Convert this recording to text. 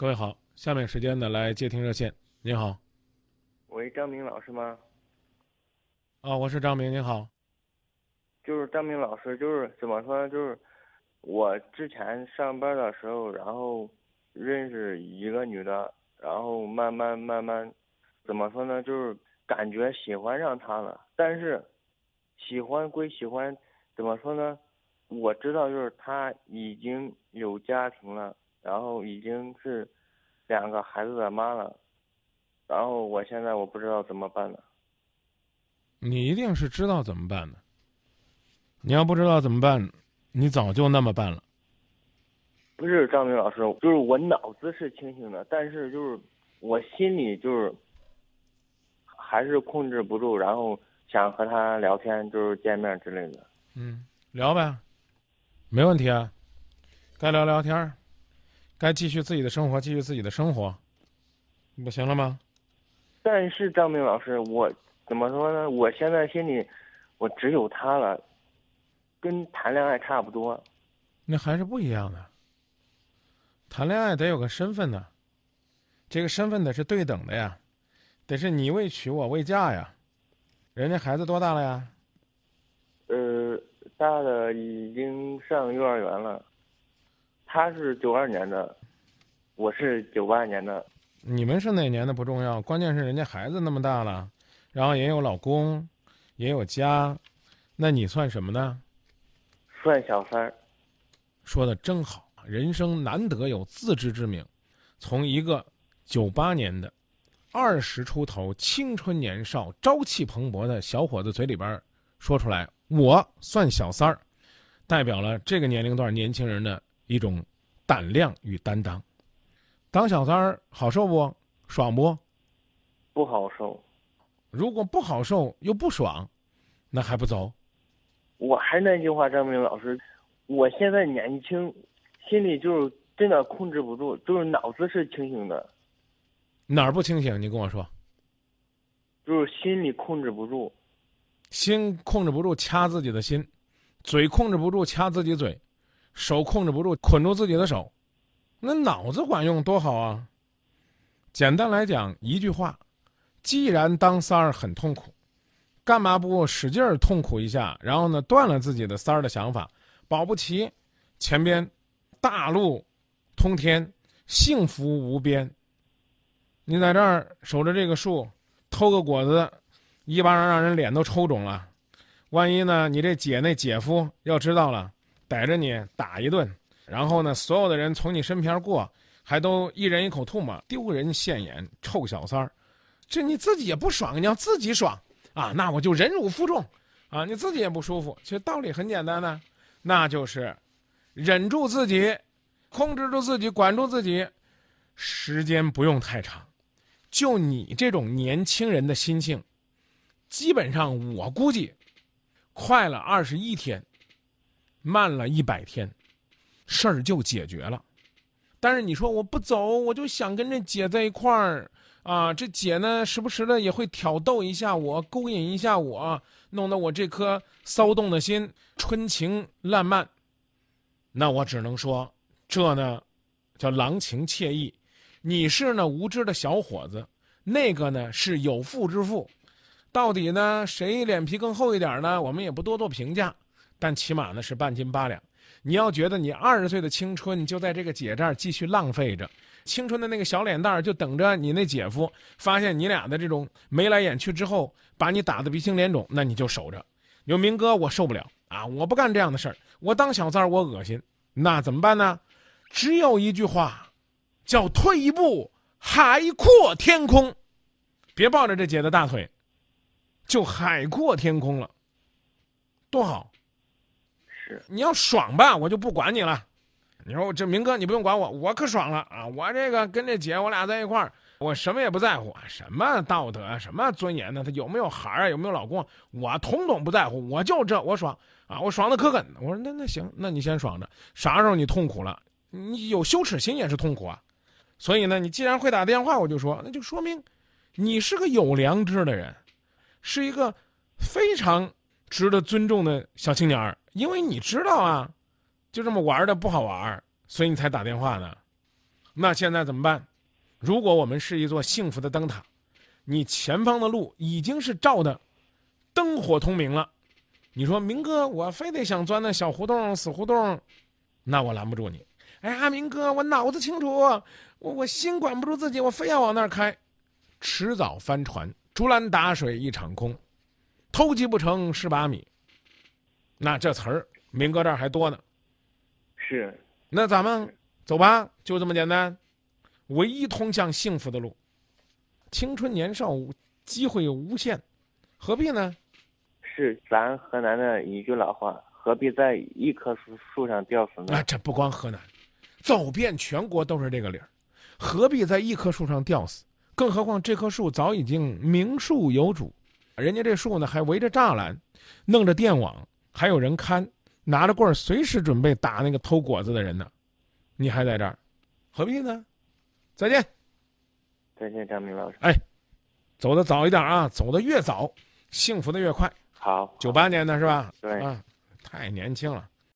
各位好，下面时间呢来接听热线。您好，喂，张明老师吗？啊，我是张明，您好。就是张明老师，就是怎么说呢？就是我之前上班的时候，然后认识一个女的，然后慢慢慢慢，怎么说呢？就是感觉喜欢上她了，但是喜欢归喜欢，怎么说呢？我知道就是她已经有家庭了，然后已经是两个孩子的妈了，然后我现在我不知道怎么办了。你一定是知道怎么办的。你要不知道怎么办，你早就那么办了。不是张明老师，就是我脑子是清醒的，但是就是我心里就是还是控制不住，然后想和他聊天，就是见面之类的。嗯，聊呗，没问题啊。该聊聊天儿，该继续自己的生活，继续自己的生活，不行了吗？但是张明老师，我怎么说呢？我现在心里我只有他了。跟谈恋爱差不多，那还是不一样的。谈恋爱得有个身份呢，这个身份得是对等的呀，得是你未娶我未嫁呀。人家孩子多大了呀？呃，大的已经上幼儿园了。他是九二年的，我是九八年的。你们是哪年的不重要，关键是人家孩子那么大了，然后也有老公，也有家，那你算什么呢？算小三儿，说的真好，人生难得有自知之明。从一个九八年的二十出头、青春年少、朝气蓬勃的小伙子嘴里边说出来，我算小三儿，代表了这个年龄段年轻人的一种胆量与担当。当小三儿好受不？爽不？不好受。如果不好受又不爽，那还不走？我还是那句话，张明老师，我现在年轻，心里就是真的控制不住，就是脑子是清醒的。哪儿不清醒？你跟我说。就是心里控制不住，心控制不住掐自己的心，嘴控制不住掐自己嘴，手控制不住捆住自己的手，那脑子管用多好啊！简单来讲一句话，既然当三儿很痛苦。干嘛不使劲儿痛苦一下，然后呢断了自己的三儿的想法？保不齐，前边大路通天，幸福无边。你在这儿守着这个树，偷个果子，一巴掌让人脸都抽肿了。万一呢，你这姐那姐夫要知道了，逮着你打一顿，然后呢，所有的人从你身边过，还都一人一口唾沫，丢人现眼，臭小三儿。这你自己也不爽，你要自己爽。啊，那我就忍辱负重，啊，你自己也不舒服。其实道理很简单呢，那就是忍住自己，控制住自己，管住自己，时间不用太长。就你这种年轻人的心性，基本上我估计，快了二十一天，慢了一百天，事儿就解决了。但是你说我不走，我就想跟这姐在一块儿。啊，这姐呢，时不时的也会挑逗一下我，勾引一下我，弄得我这颗骚动的心春情烂漫。那我只能说，这呢，叫郎情妾意。你是那无知的小伙子，那个呢是有妇之夫。到底呢，谁脸皮更厚一点呢？我们也不多做评价，但起码呢是半斤八两。你要觉得你二十岁的青春就在这个姐这儿继续浪费着。青春的那个小脸蛋儿，就等着你那姐夫发现你俩的这种眉来眼去之后，把你打得鼻青脸肿，那你就守着。有明哥，我受不了啊！我不干这样的事儿，我当小三儿我恶心。那怎么办呢？只有一句话，叫退一步海阔天空。别抱着这姐的大腿，就海阔天空了，多好。你要爽吧，我就不管你了。你说我这明哥，你不用管我，我可爽了啊！我这个跟这姐，我俩在一块儿，我什么也不在乎，什么道德啊，什么尊严呢？他有没有孩儿啊？有没有老公？我统统不在乎，我就这，我爽啊！我爽的可狠。我说那那行，那你先爽着，啥时候你痛苦了，你有羞耻心也是痛苦啊。所以呢，你既然会打电话，我就说，那就说明你是个有良知的人，是一个非常值得尊重的小青年儿，因为你知道啊。就这么玩的不好玩，所以你才打电话呢。那现在怎么办？如果我们是一座幸福的灯塔，你前方的路已经是照的灯火通明了。你说明哥，我非得想钻那小胡同、死胡同，那我拦不住你。哎呀，明哥，我脑子清楚，我我心管不住自己，我非要往那儿开，迟早翻船，竹篮打水一场空，偷鸡不成蚀把米。那这词儿，明哥这儿还多呢。是，那咱们走吧，就这么简单。唯一通向幸福的路，青春年少，机会无限，何必呢？是咱河南的一句老话，何必在一棵树树上吊死呢？啊，这不光河南，走遍全国都是这个理儿。何必在一棵树上吊死？更何况这棵树早已经名树有主，人家这树呢还围着栅栏，弄着电网，还有人看，拿着棍儿随时准备打那个偷果子的人呢。你还在这儿，何必呢？再见，再见，张明老师。哎，走的早一点啊，走的越早，幸福的越快。好，九八年的是吧？对，啊，太年轻了。